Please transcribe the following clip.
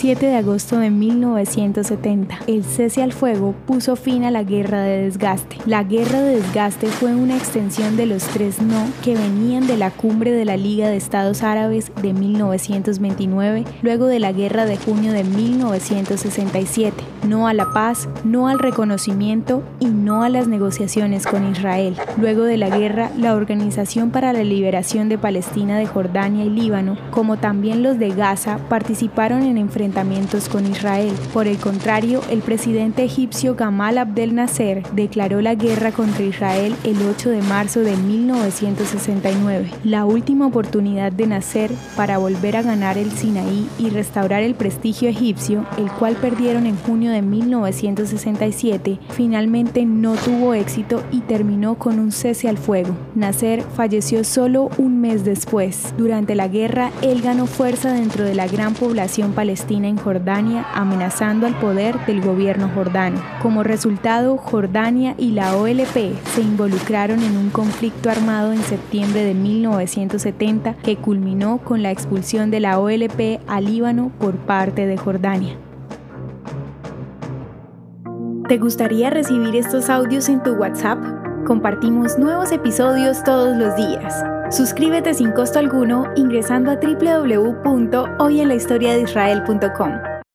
7 de agosto de 1970. El cese al fuego puso fin a la guerra de desgaste. La guerra de desgaste fue una extensión de los tres no que venían de la cumbre de la Liga de Estados Árabes de 1929, luego de la guerra de junio de 1967. No a la paz, no al reconocimiento y no a las negociaciones con Israel. Luego de la guerra, la Organización para la Liberación de Palestina de Jordania y Líbano, como también los de Gaza, participaron en enfrentamientos con Israel. Por el contrario, el presidente egipcio Gamal Abdel Nasser declaró la guerra contra Israel el 8 de marzo de 1969, la última oportunidad de Nasser para volver a ganar el Sinaí y restaurar el prestigio egipcio, el cual perdieron en junio de 1967, finalmente no tuvo éxito y terminó con un cese al fuego. Nasser falleció solo un mes después. Durante la guerra, él ganó fuerza dentro de la gran población en Jordania, amenazando al poder del gobierno jordano. Como resultado, Jordania y la OLP se involucraron en un conflicto armado en septiembre de 1970 que culminó con la expulsión de la OLP al Líbano por parte de Jordania. ¿Te gustaría recibir estos audios en tu WhatsApp? Compartimos nuevos episodios todos los días. Suscríbete sin costo alguno ingresando a www.hoyenlahistoriadeisrael.com.